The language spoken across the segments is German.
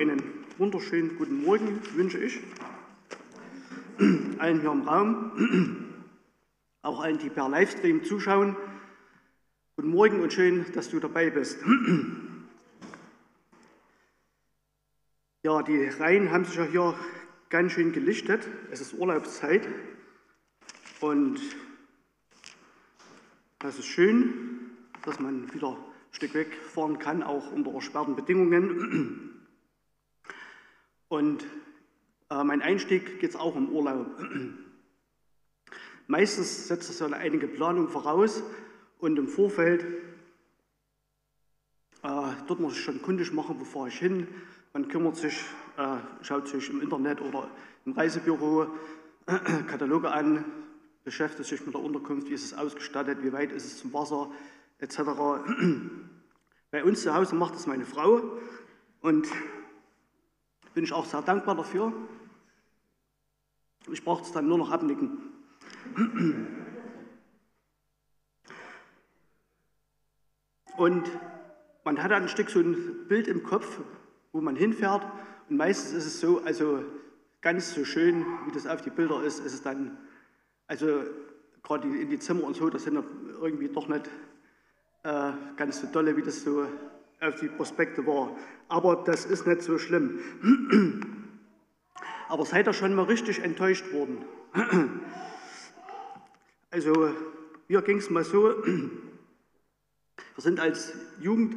einen wunderschönen guten Morgen wünsche ich allen hier im Raum, auch allen, die per Livestream zuschauen. Guten Morgen und schön, dass du dabei bist. Ja, die Reihen haben sich ja hier ganz schön gelichtet. Es ist Urlaubszeit und das ist schön, dass man wieder ein Stück wegfahren kann, auch unter ersperrten Bedingungen. Und äh, mein Einstieg geht es auch um Urlaub. Meistens setzt das ja einige Planung voraus und im Vorfeld äh, dort muss ich schon kundig machen, wo fahre ich hin, man kümmert sich, äh, schaut sich im Internet oder im Reisebüro Kataloge an, beschäftigt sich mit der Unterkunft, wie ist es ausgestattet, wie weit ist es zum Wasser, etc. Bei uns zu Hause macht das meine Frau und bin ich auch sehr dankbar dafür. Ich brauche es dann nur noch abnicken. Und man hat ein Stück so ein Bild im Kopf, wo man hinfährt. Und meistens ist es so, also ganz so schön, wie das auf die Bilder ist, ist es dann, also gerade in die Zimmer und so, das sind irgendwie doch nicht äh, ganz so dolle, wie das so auf die Prospekte war. Aber das ist nicht so schlimm. Aber seid ihr schon mal richtig enttäuscht worden? Also, mir ging es mal so, wir sind als Jugend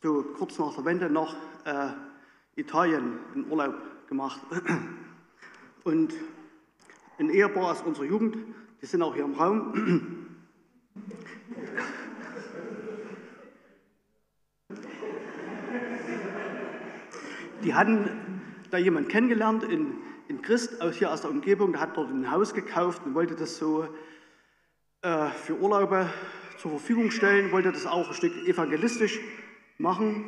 so kurz nach der Wende nach äh, Italien in Urlaub gemacht. Und ein Ehepaar aus unserer Jugend, die sind auch hier im Raum. Die hatten da jemand kennengelernt in, in Christ aus hier aus der Umgebung, der hat dort ein Haus gekauft und wollte das so äh, für Urlaube zur Verfügung stellen, wollte das auch ein Stück evangelistisch machen.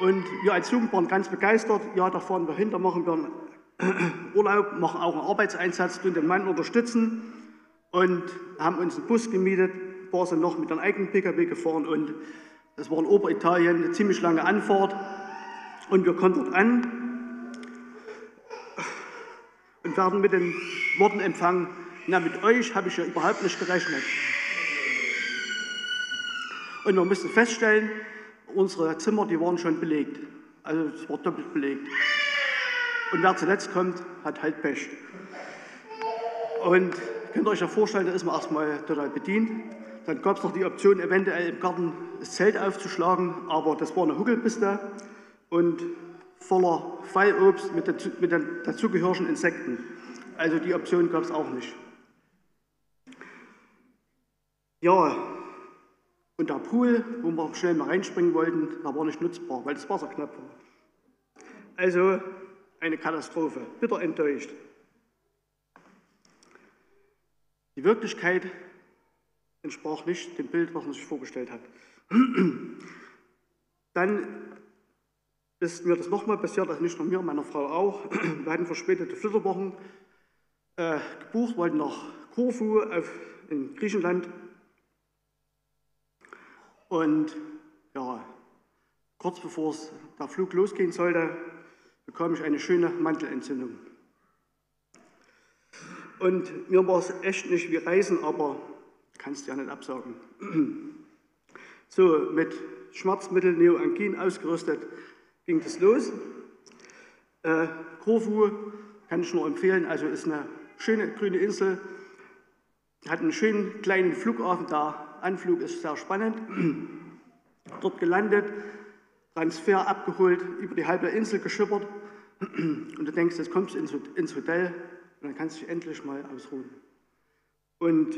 Und wir als Jugend waren ganz begeistert. Ja, da fahren wir hin, da machen wir einen Urlaub, machen auch einen Arbeitseinsatz, tun den Mann unterstützen und haben uns einen Bus gemietet, war sind noch mit einem eigenen Pkw gefahren und das war in Oberitalien eine ziemlich lange Anfahrt und wir kommen dort an und werden mit den Worten empfangen, na mit euch habe ich ja überhaupt nicht gerechnet. Und wir mussten feststellen, unsere Zimmer, die waren schon belegt. Also es war doppelt belegt. Und wer zuletzt kommt, hat halt Pech. Und könnt ihr euch ja vorstellen, da ist man erstmal total bedient. Dann gab es noch die Option, eventuell im Garten das Zelt aufzuschlagen, aber das war eine Huckelpiste und voller Fallobst mit, mit den dazugehörigen Insekten. Also die Option gab es auch nicht. Ja, und der Pool, wo wir schnell mal reinspringen wollten, der war nicht nutzbar, weil das Wasser knapp war. Also eine Katastrophe, bitter enttäuscht. Die Wirklichkeit entsprach nicht dem Bild, was man sich vorgestellt hat. Dann ist mir das nochmal passiert, also nicht nur mir, meiner Frau auch. Wir hatten verspätete Flitterwochen äh, gebucht, wollten nach Korfu auf, in Griechenland und ja, kurz bevor der Flug losgehen sollte, bekam ich eine schöne Mantelentzündung. Und mir war es echt nicht wie Reisen, aber kannst ja nicht absagen. So, mit Schmerzmittel Neoangin ausgerüstet ging das los. Äh, Korfu kann ich nur empfehlen, also ist eine schöne grüne Insel, hat einen schönen kleinen Flughafen da, Anflug ist sehr spannend. Dort gelandet, Transfer abgeholt, über die halbe Insel geschippert. Und du denkst, jetzt kommst du ins Hotel und dann kannst du dich endlich mal ausruhen. Und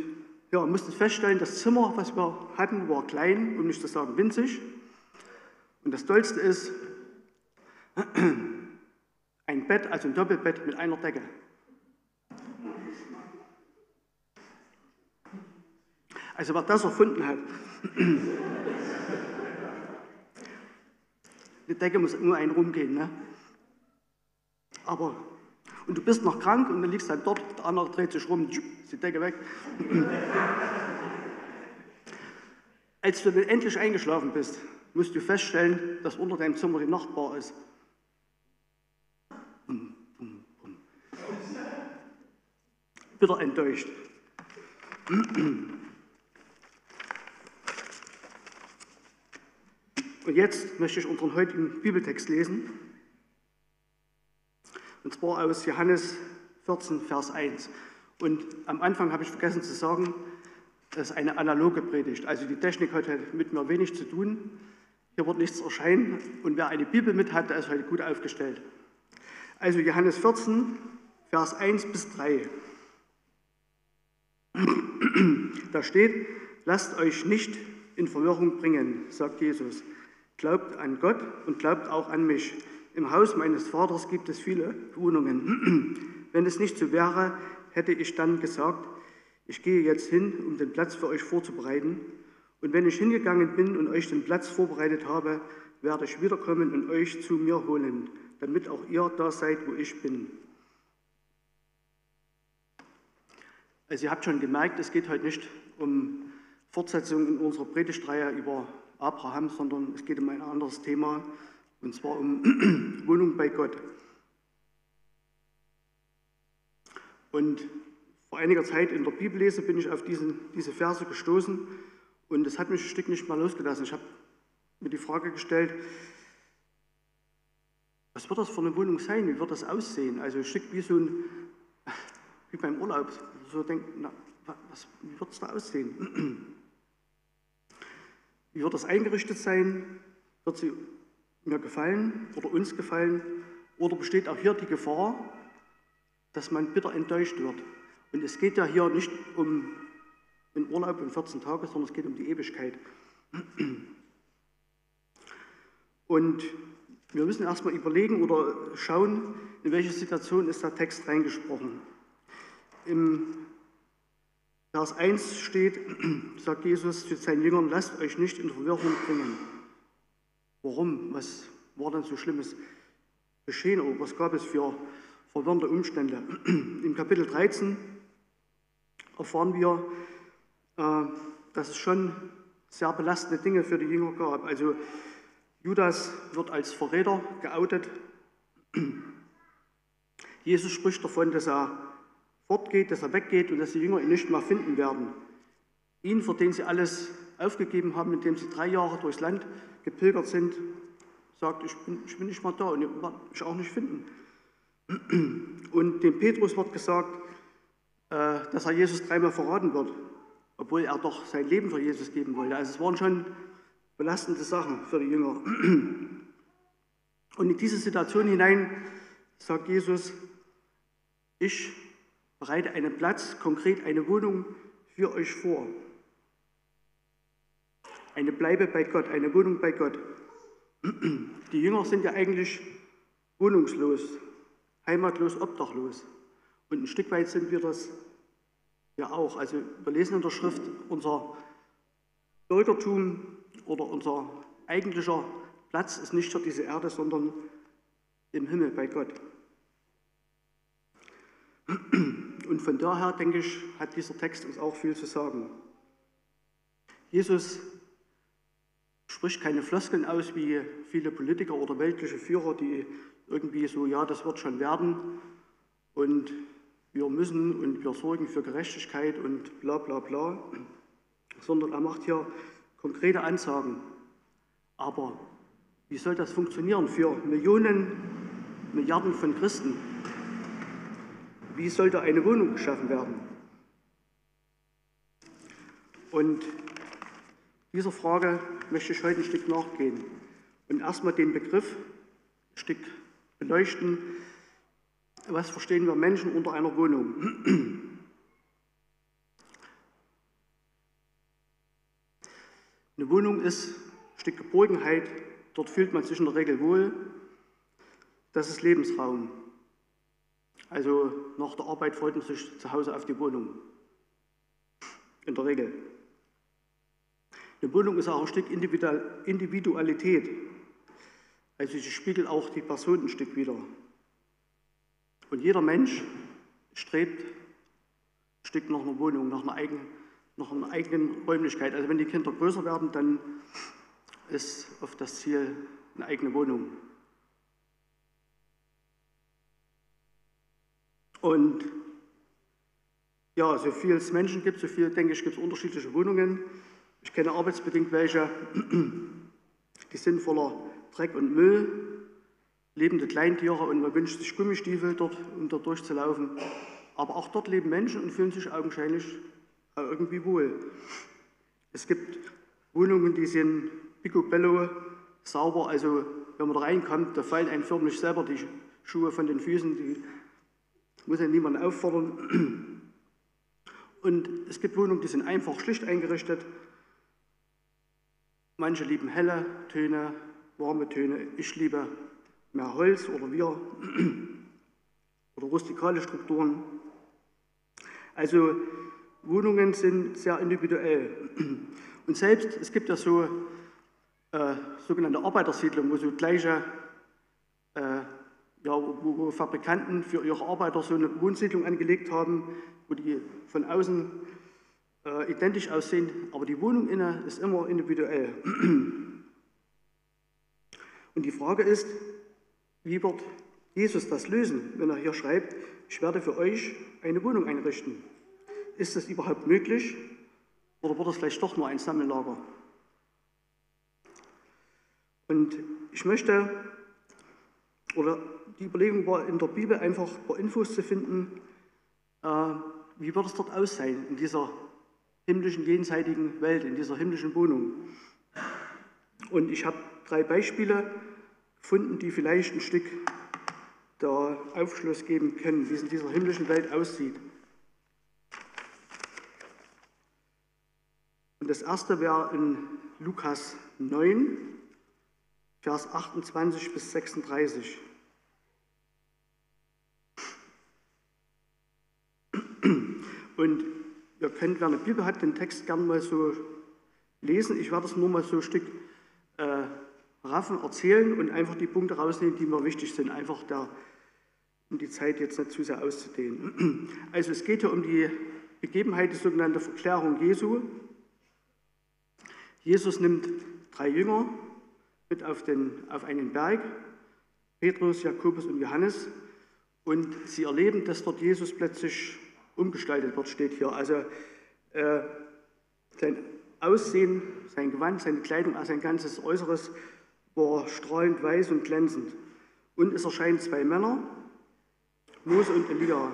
ja, mussten feststellen, das Zimmer, was wir hatten, war klein, um nicht zu sagen winzig. Und das Tollste ist, ein Bett, also ein Doppelbett mit einer Decke. Also wer das erfunden hat, die Decke muss nur ein rumgehen. Ne? Aber, und du bist noch krank und dann liegst dann dort, der andere dreht sich rum, ist die Decke weg. Als du dann endlich eingeschlafen bist, musst du feststellen, dass unter deinem Zimmer die Nachtbar ist. Bitter enttäuscht. Und jetzt möchte ich unseren heutigen Bibeltext lesen. Und zwar aus Johannes 14, Vers 1. Und am Anfang habe ich vergessen zu sagen, das ist eine analoge Predigt. Also die Technik hat mit mir wenig zu tun. Hier wird nichts erscheinen. Und wer eine Bibel mit hat, der ist heute gut aufgestellt. Also Johannes 14, Vers 1 bis 3. Da steht, lasst euch nicht in Verwirrung bringen, sagt Jesus. Glaubt an Gott und glaubt auch an mich. Im Haus meines Vaters gibt es viele Wohnungen. Wenn es nicht so wäre, hätte ich dann gesagt, ich gehe jetzt hin, um den Platz für euch vorzubereiten. Und wenn ich hingegangen bin und euch den Platz vorbereitet habe, werde ich wiederkommen und euch zu mir holen, damit auch ihr da seid, wo ich bin. Also ihr habt schon gemerkt, es geht heute nicht um Fortsetzung in unserer Predigtreihe über Abraham, sondern es geht um ein anderes Thema, und zwar um Wohnung bei Gott. Und vor einiger Zeit in der Bibellese bin ich auf diesen, diese Verse gestoßen und es hat mich ein Stück nicht mal losgelassen. Ich habe mir die Frage gestellt, was wird das für eine Wohnung sein? Wie wird das aussehen? Also ein Stück wie so ein, wie beim Urlaub. So denkt, na, was, wie wird es da aussehen? Wie wird das eingerichtet sein? Wird sie mir gefallen oder uns gefallen? Oder besteht auch hier die Gefahr, dass man bitter enttäuscht wird? Und es geht ja hier nicht um den Urlaub in 14 Tage, sondern es geht um die Ewigkeit. Und wir müssen erstmal überlegen oder schauen, in welche Situation ist der Text reingesprochen. Im Vers 1 steht, sagt Jesus zu seinen Jüngern, lasst euch nicht in Verwirrung bringen. Warum? Was war denn so Schlimmes geschehen oder was gab es für verwirrende Umstände? Im Kapitel 13 erfahren wir, äh, dass es schon sehr belastende Dinge für die Jünger gab. Also Judas wird als Verräter geoutet. Jesus spricht davon, dass er fortgeht, dass er weggeht und dass die Jünger ihn nicht mehr finden werden. Ihn, für den sie alles aufgegeben haben, indem sie drei Jahre durchs Land gepilgert sind, sagt, ich bin, ich bin nicht mal da und ihr werdet mich auch nicht finden. Und dem Petrus wird gesagt, äh, dass er Jesus dreimal verraten wird, obwohl er doch sein Leben für Jesus geben wollte. Also es waren schon belastende Sachen für die Jünger. Und in diese Situation hinein sagt Jesus, ich bereite einen Platz, konkret eine Wohnung für euch vor. Eine Bleibe bei Gott, eine Wohnung bei Gott. Die Jünger sind ja eigentlich wohnungslos, heimatlos, obdachlos. Und ein Stück weit sind wir das ja auch. Also wir lesen in der Schrift, unser Bürgertum oder unser eigentlicher Platz ist nicht für diese Erde, sondern im Himmel bei Gott. Und von daher, denke ich, hat dieser Text uns auch viel zu sagen. Jesus spricht keine Floskeln aus wie viele Politiker oder weltliche Führer, die irgendwie so, ja, das wird schon werden und wir müssen und wir sorgen für Gerechtigkeit und bla bla bla, sondern er macht hier konkrete Ansagen. Aber wie soll das funktionieren für Millionen, Milliarden von Christen? Wie soll da eine Wohnung geschaffen werden? Und dieser Frage möchte ich heute ein Stück nachgehen und erstmal den Begriff ein Stück beleuchten. Was verstehen wir Menschen unter einer Wohnung? Eine Wohnung ist ein Stück Geborgenheit, dort fühlt man sich in der Regel wohl. Das ist Lebensraum. Also nach der Arbeit freut man sich zu Hause auf die Wohnung. In der Regel. Eine Wohnung ist auch ein Stück Individualität. Also sie spiegelt auch die Person ein Stück wieder. Und jeder Mensch strebt ein Stück nach einer Wohnung, nach einer eigenen, nach einer eigenen Räumlichkeit. Also wenn die Kinder größer werden, dann ist auf das Ziel eine eigene Wohnung. Und ja, so viel es Menschen gibt, so viel, denke ich, gibt es unterschiedliche Wohnungen. Ich kenne arbeitsbedingt welche, die sind voller Dreck und Müll, lebende Kleintiere und man wünscht sich Gummistiefel dort, um dort durchzulaufen. Aber auch dort leben Menschen und fühlen sich augenscheinlich irgendwie wohl. Es gibt Wohnungen, die sind picobello sauber, also wenn man da reinkommt, da fallen einem förmlich selber die Schuhe von den Füßen, die muss ja niemand auffordern. Und es gibt Wohnungen, die sind einfach schlicht eingerichtet. Manche lieben helle Töne, warme Töne. Ich liebe mehr Holz oder wir oder rustikale Strukturen. Also Wohnungen sind sehr individuell. Und selbst, es gibt ja so äh, sogenannte Arbeitersiedlungen, wo so gleiche, äh, ja, wo, Fabrikanten für ihre Arbeiter so eine Wohnsiedlung angelegt haben, wo die von außen äh, identisch aussehen, aber die Wohnung inne ist immer individuell. Und die Frage ist, wie wird Jesus das lösen, wenn er hier schreibt, ich werde für euch eine Wohnung einrichten? Ist das überhaupt möglich oder wird es vielleicht doch nur ein Sammellager? Und ich möchte, oder die Überlegung war in der Bibel einfach ein paar Infos zu finden, äh, wie wird es dort aussehen in dieser himmlischen, jenseitigen Welt, in dieser himmlischen Wohnung. Und ich habe drei Beispiele gefunden, die vielleicht ein Stück der Aufschluss geben können, wie es in dieser himmlischen Welt aussieht. Und das erste wäre in Lukas 9, Vers 28 bis 36. Und ihr könnt, wer eine Bibel hat, den Text gerne mal so lesen. Ich werde es nur mal so ein Stück äh, raffen, erzählen und einfach die Punkte rausnehmen, die mir wichtig sind, einfach der, um die Zeit jetzt nicht zu sehr auszudehnen. Also es geht hier um die Begebenheit, die sogenannte Verklärung Jesu. Jesus nimmt drei Jünger mit auf, den, auf einen Berg, Petrus, Jakobus und Johannes, und sie erleben, dass dort Jesus plötzlich umgestaltet wird, steht hier. Also äh, sein Aussehen, sein Gewand, seine Kleidung, also sein ganzes Äußeres war strahlend weiß und glänzend. Und es erscheinen zwei Männer, Mose und Elia.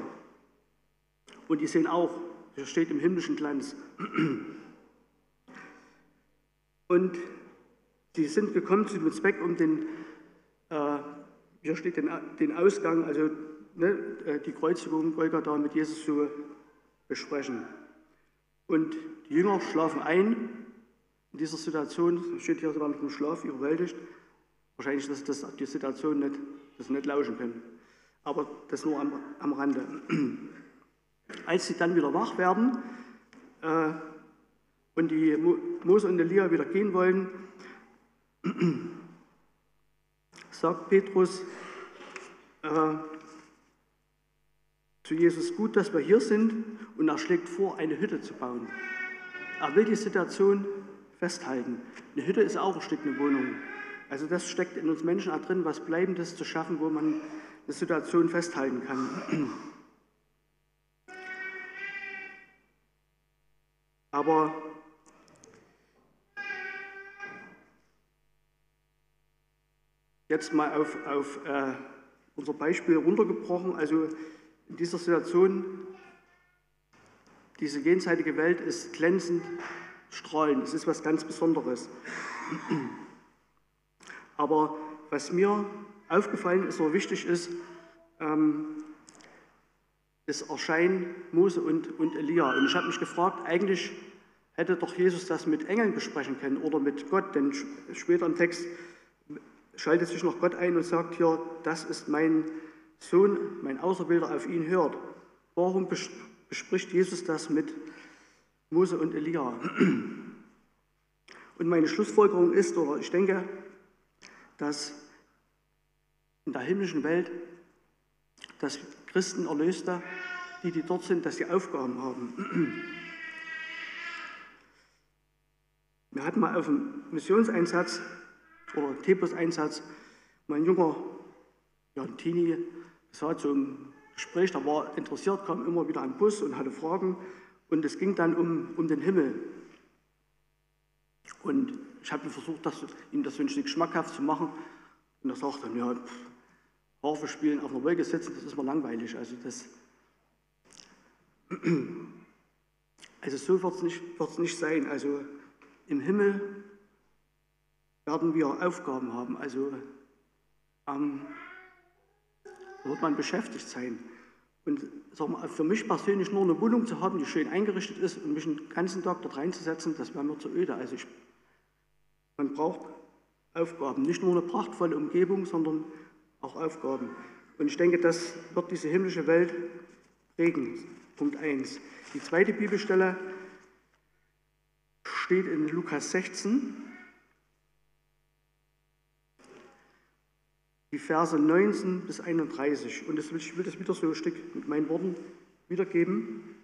Und die sehen auch, hier steht im himmlischen Glanz. Und sie sind gekommen zu dem Zweck, um den, äh, hier steht den, den Ausgang, also ne, äh, die Kreuzigung Golgatha mit Jesus zu besprechen. Und die Jünger schlafen ein. In dieser Situation steht hier sogar mit dem Schlaf überwältigt. Wahrscheinlich, dass das die Situation nicht, dass sie nicht lauschen können. Aber das nur am, am Rande. Als sie dann wieder wach werden äh, und die Mose und Elia wieder gehen wollen, sagt Petrus, äh, zu Jesus, gut, dass wir hier sind und er schlägt vor, eine Hütte zu bauen. Er will die Situation festhalten. Eine Hütte ist auch ein Stück eine Wohnung. Also das steckt in uns Menschen auch drin, was Bleibendes zu schaffen, wo man eine Situation festhalten kann. Aber jetzt mal auf, auf äh, unser Beispiel runtergebrochen. Also in dieser Situation, diese jenseitige Welt ist glänzend, strahlend. Es ist was ganz Besonderes. Aber was mir aufgefallen ist oder wichtig ist, ähm, das Erscheinen Mose und, und Elia. Und ich habe mich gefragt, eigentlich hätte doch Jesus das mit Engeln besprechen können oder mit Gott, denn später im Text schaltet sich noch Gott ein und sagt hier, das ist mein Sohn, mein Außerbilder auf ihn hört. Warum bespricht Jesus das mit Mose und Elia? Und meine Schlussfolgerung ist, oder ich denke, dass in der himmlischen Welt, dass Christen Erlöste, die, die dort sind, dass sie Aufgaben haben. Wir hatten mal auf dem Missionseinsatz oder Tepos-Einsatz mein junger ja, ein Teenie, das war zum Gespräch, da war interessiert, kam immer wieder ein Bus und hatte Fragen und es ging dann um, um den Himmel. Und ich habe versucht, das, ihm das wünschlich schmackhaft zu machen und er sagte dann, ja, Harfe spielen, auf einer Wolke sitzen, das ist mir langweilig. Also, das, also so wird es nicht, nicht sein. Also im Himmel werden wir Aufgaben haben. Also ähm, wird man beschäftigt sein. Und mal, für mich persönlich nur eine Wohnung zu haben, die schön eingerichtet ist und mich den ganzen Tag dort reinzusetzen, das wäre mir zu öde. Also ich, man braucht Aufgaben, nicht nur eine prachtvolle Umgebung, sondern auch Aufgaben. Und ich denke, das wird diese himmlische Welt prägen. Punkt 1. Die zweite Bibelstelle steht in Lukas 16, die Verse 19 bis 31. Und ich will das wieder so ein Stück mit meinen Worten wiedergeben.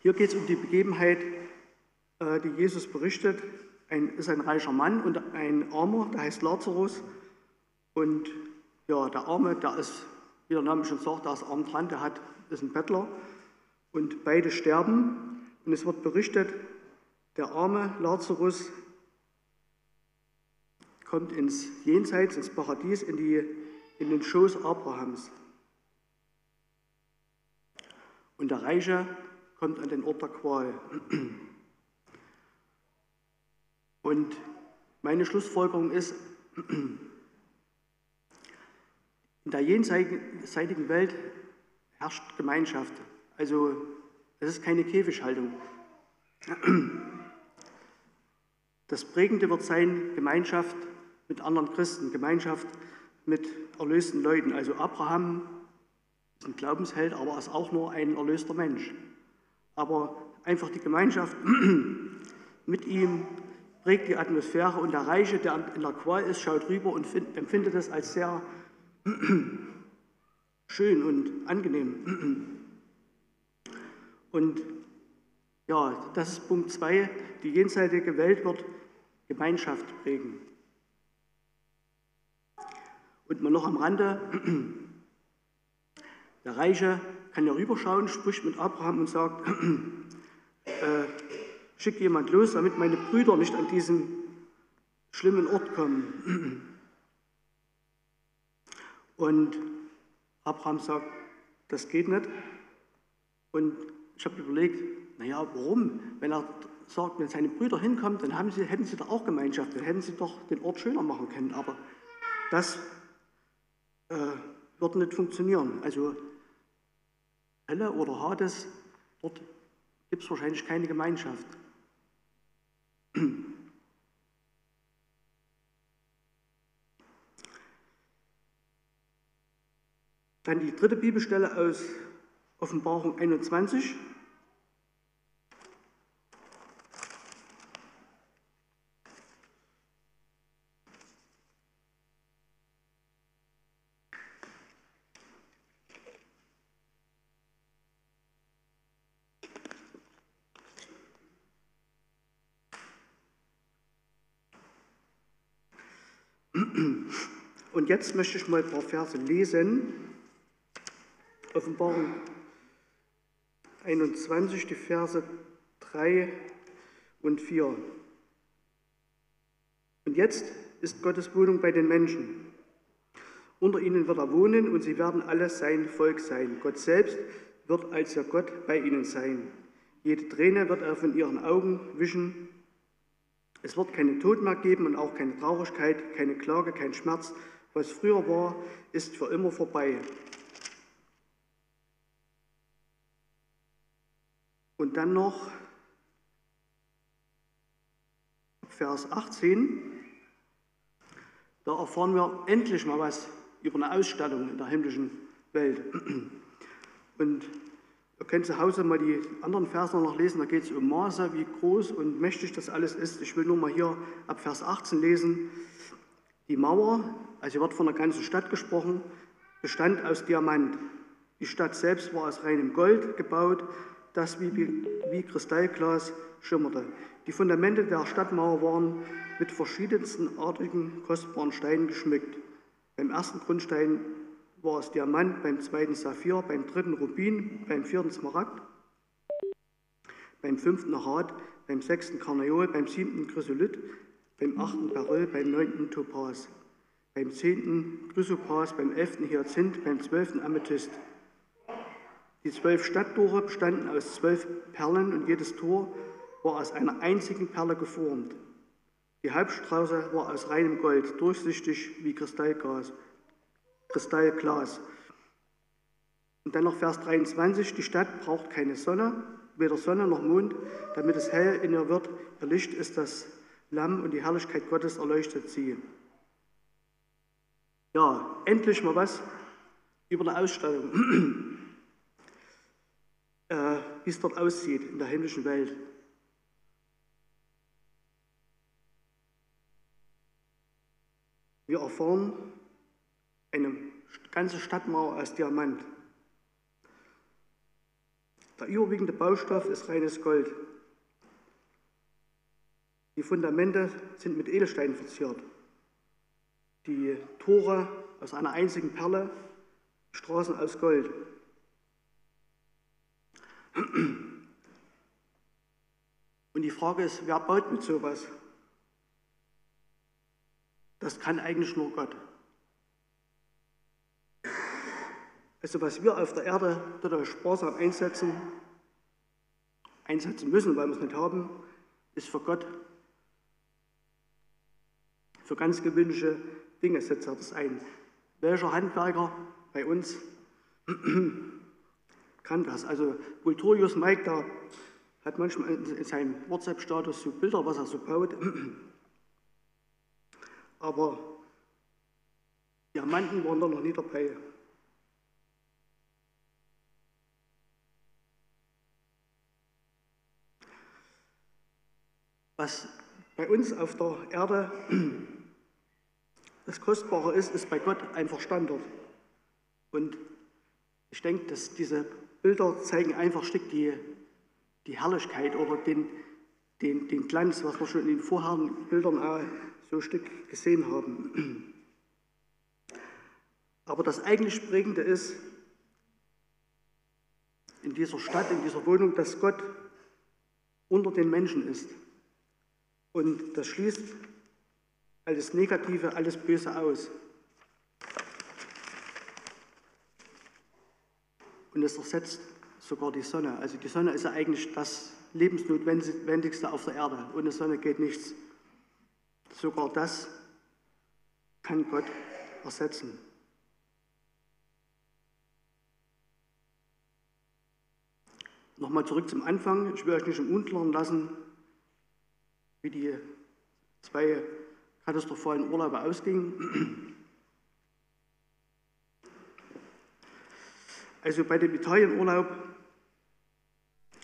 Hier geht es um die Begebenheit, äh, die Jesus berichtet. Ein, ist ein reicher Mann und ein Armer, der heißt Lazarus. Und ja, der Arme, der ist, wie der Name schon sagt, der ist arm dran, der hat, ist ein Bettler. Und beide sterben. Und es wird berichtet, der arme Lazarus kommt ins Jenseits, ins Paradies, in, die, in den Schoß Abrahams. Und der Reiche kommt an den Ort der Qual. Und meine Schlussfolgerung ist, in der jenseitigen Welt herrscht Gemeinschaft. Also es ist keine Käfighaltung. Das Prägende wird sein Gemeinschaft mit anderen Christen, Gemeinschaft mit erlösten Leuten. Also Abraham ist ein Glaubensheld, aber er ist auch nur ein erlöster Mensch. Aber einfach die Gemeinschaft mit ihm prägt die Atmosphäre und der Reiche, der in der Qual ist, schaut rüber und empfindet es als sehr schön und angenehm. Und ja, das ist Punkt 2. Die jenseitige Welt wird Gemeinschaft prägen. Und mal noch am Rande, der Reiche kann ja rüberschauen, spricht mit Abraham und sagt, äh, schick jemand los, damit meine Brüder nicht an diesen schlimmen Ort kommen. Und Abraham sagt, das geht nicht. Und ich habe überlegt, naja, warum? Wenn er sagt, wenn seine Brüder hinkommen, dann haben sie, hätten sie doch auch Gemeinschaft, dann hätten sie doch den Ort schöner machen können. Aber das äh, wird nicht funktionieren. Also Hölle oder Hades, dort gibt es wahrscheinlich keine Gemeinschaft. Dann die dritte Bibelstelle aus Offenbarung 21. Und jetzt möchte ich mal ein paar Verse lesen. Offenbarung 21, die Verse 3 und 4. Und jetzt ist Gottes Wohnung bei den Menschen. Unter ihnen wird er wohnen und sie werden alle sein Volk sein. Gott selbst wird als ihr Gott bei ihnen sein. Jede Träne wird er von ihren Augen wischen. Es wird keine Tod mehr geben und auch keine Traurigkeit, keine Klage, kein Schmerz. Was früher war, ist für immer vorbei. Und dann noch Vers 18. Da erfahren wir endlich mal was über eine Ausstattung in der himmlischen Welt. Und ihr könnt zu Hause mal die anderen Verse noch lesen, da geht es um Maße, wie groß und mächtig das alles ist. Ich will nur mal hier ab Vers 18 lesen. Die Mauer, also hier wird von der ganzen Stadt gesprochen, bestand aus Diamant. Die Stadt selbst war aus reinem Gold gebaut, das wie, wie Kristallglas schimmerte. Die Fundamente der Stadtmauer waren mit verschiedensten artigen, kostbaren Steinen geschmückt. Beim ersten Grundstein war es Diamant, beim zweiten Saphir, beim dritten Rubin, beim vierten Smaragd, beim fünften Arat, beim sechsten Karneol, beim siebten Chrysolith, beim achten Beryl, beim neunten Topaz, beim zehnten Chrysopas, beim elften Hyazinth, beim zwölften Amethyst. Die zwölf Stadttore bestanden aus zwölf Perlen und jedes Tor war aus einer einzigen Perle geformt. Die Hauptstraße war aus reinem Gold, durchsichtig wie Kristallglas. Kristallglas. Und dann noch Vers 23, die Stadt braucht keine Sonne, weder Sonne noch Mond, damit es hell in ihr wird. Ihr Licht ist das Lamm und die Herrlichkeit Gottes erleuchtet sie. Ja, endlich mal was über eine Ausstellung, äh, wie es dort aussieht in der himmlischen Welt. Wir erfahren eine ganze Stadtmauer aus Diamant. Der überwiegende Baustoff ist reines Gold. Die Fundamente sind mit Edelsteinen verziert. Die Tore aus einer einzigen Perle, Straßen aus Gold. Und die Frage ist, wer baut mit sowas? Das kann eigentlich nur Gott. Also was wir auf der Erde dort sparsam einsetzen, einsetzen müssen, weil wir es nicht haben, ist für Gott, für ganz gewöhnliche Dinge setzt er das ein. Welcher Handwerker bei uns kann das? Also Vulturius Mike, da hat manchmal in seinem WhatsApp-Status so Bilder, was er so baut. aber Diamanten waren da noch nie dabei. Was bei uns auf der Erde das Kostbare ist, ist bei Gott einfach Standard. Und ich denke, dass diese Bilder zeigen einfach ein Stück die, die Herrlichkeit oder den, den, den Glanz, was wir schon in den vorherigen Bildern auch so ein Stück gesehen haben. Aber das eigentlich Prägende ist in dieser Stadt, in dieser Wohnung, dass Gott unter den Menschen ist. Und das schließt alles Negative, alles Böse aus. Und es ersetzt sogar die Sonne. Also die Sonne ist ja eigentlich das Lebensnotwendigste auf der Erde. Ohne Sonne geht nichts. Sogar das kann Gott ersetzen. Nochmal zurück zum Anfang. Ich will euch nicht im Unklaren lassen, wie die zwei katastrophalen Urlaube ausgingen. Also bei dem Italienurlaub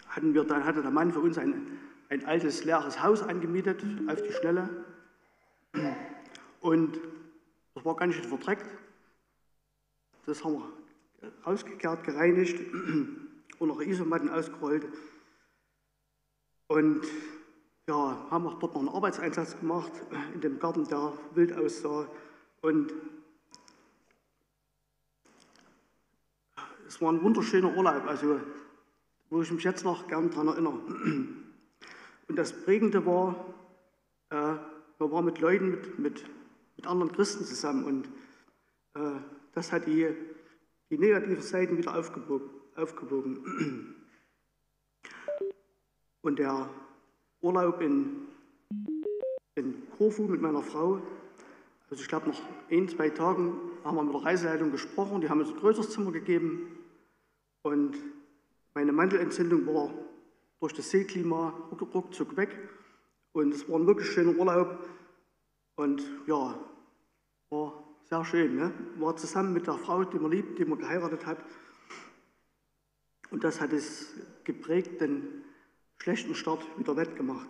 hatten wir, dann hatte der Mann für uns ein, ein altes leeres Haus angemietet auf die Schnelle. Und das war ganz schön verdreckt. Das haben wir rausgekehrt, gereinigt und noch Isomatten ausgerollt. Und ja, haben auch dort noch einen Arbeitseinsatz gemacht in dem Garten, der wild aussah. Und es war ein wunderschöner Urlaub, also wo ich mich jetzt noch gern daran erinnere. Und das Prägende war, äh, wir waren mit Leuten, mit, mit, mit anderen Christen zusammen und äh, das hat die, die negativen Seiten wieder aufgewogen. aufgewogen. Und der Urlaub in, in Korfu mit meiner Frau. Also ich glaube, nach ein, zwei Tagen haben wir mit der Reiseleitung gesprochen. Die haben uns ein größeres Zimmer gegeben. Und meine Mandelentzündung war durch das Seeklima ruckzuck weg. Und es war ein wirklich schöner Urlaub. Und ja, war sehr schön. Ne? War zusammen mit der Frau, die man liebt, die man geheiratet hat. Und das hat es geprägt, denn schlechten Start wieder wettgemacht.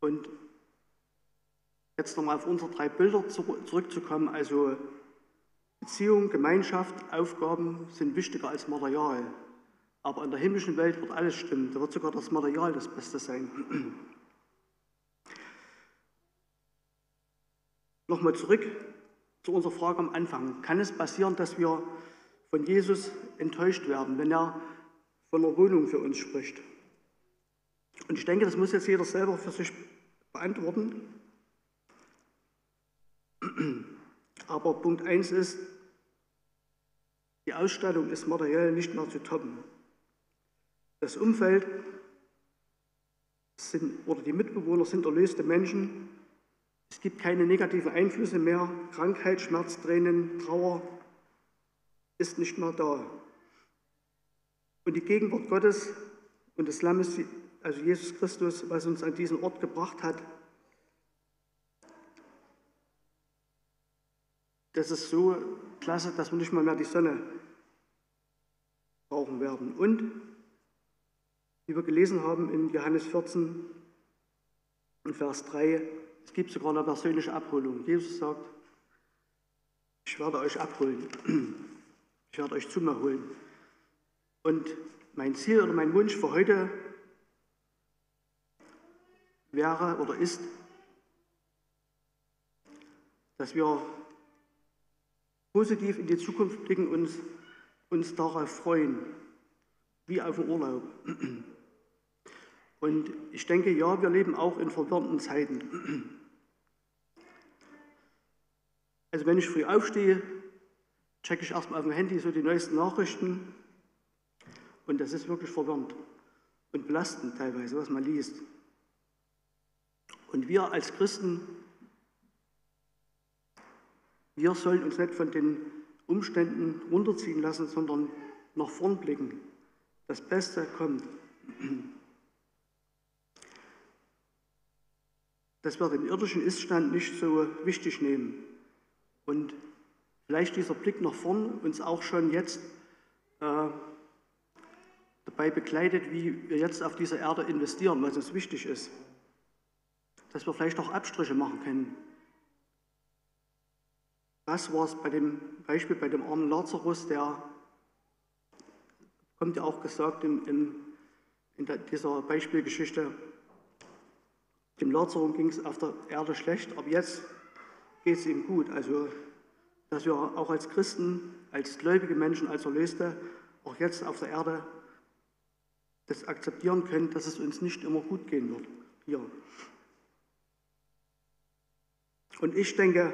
Und jetzt nochmal auf unsere drei Bilder zurückzukommen, also Beziehung, Gemeinschaft, Aufgaben sind wichtiger als Material. Aber in der himmlischen Welt wird alles stimmen. Da wird sogar das Material das Beste sein. Nochmal zurück zu unserer Frage am Anfang. Kann es passieren, dass wir von Jesus enttäuscht werden, wenn er von einer Wohnung für uns spricht? Und ich denke, das muss jetzt jeder selber für sich beantworten. Aber Punkt 1 ist, die Ausstattung ist materiell nicht mehr zu toppen. Das Umfeld sind, oder die Mitbewohner sind erlöste Menschen. Es gibt keine negativen Einflüsse mehr. Krankheit, Schmerz, Tränen, Trauer ist nicht mehr da. Und die Gegenwart Gottes und des Lammes, also Jesus Christus, was uns an diesen Ort gebracht hat, das ist so klasse, dass wir nicht mal mehr die Sonne brauchen werden. Und, wie wir gelesen haben in Johannes 14, in Vers 3, es gibt sogar eine persönliche Abholung. Jesus sagt, ich werde euch abholen. Ich werde euch zu mir holen. Und mein Ziel oder mein Wunsch für heute wäre oder ist, dass wir positiv in die Zukunft blicken und uns, uns darauf freuen, wie auf den Urlaub. Und ich denke, ja, wir leben auch in verwirrenden Zeiten. Also wenn ich früh aufstehe, checke ich erstmal auf dem Handy so die neuesten Nachrichten und das ist wirklich verwirrend und belastend teilweise, was man liest. Und wir als Christen wir sollen uns nicht von den Umständen runterziehen lassen, sondern nach vorn blicken. Das Beste kommt. Dass wir den irdischen Iststand nicht so wichtig nehmen und vielleicht dieser Blick nach vorn uns auch schon jetzt äh, dabei begleitet, wie wir jetzt auf dieser Erde investieren, was uns wichtig ist. Dass wir vielleicht auch Abstriche machen können das war es bei dem Beispiel bei dem armen Lazarus, der kommt ja auch gesagt in, in, in dieser Beispielgeschichte, dem Lazarus ging es auf der Erde schlecht, aber jetzt geht es ihm gut. Also, dass wir auch als Christen, als gläubige Menschen, als Erlöste, auch jetzt auf der Erde das akzeptieren können, dass es uns nicht immer gut gehen wird. Hier. Und ich denke,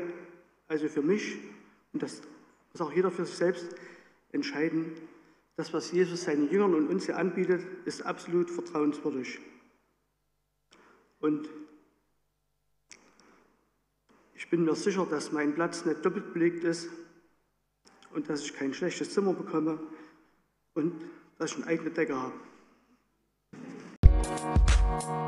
also für mich, und das muss auch jeder für sich selbst entscheiden, das, was Jesus seinen Jüngern und uns hier anbietet, ist absolut vertrauenswürdig. Und ich bin mir sicher, dass mein Platz nicht doppelt belegt ist und dass ich kein schlechtes Zimmer bekomme und dass ich eine eigene Decke habe. Thank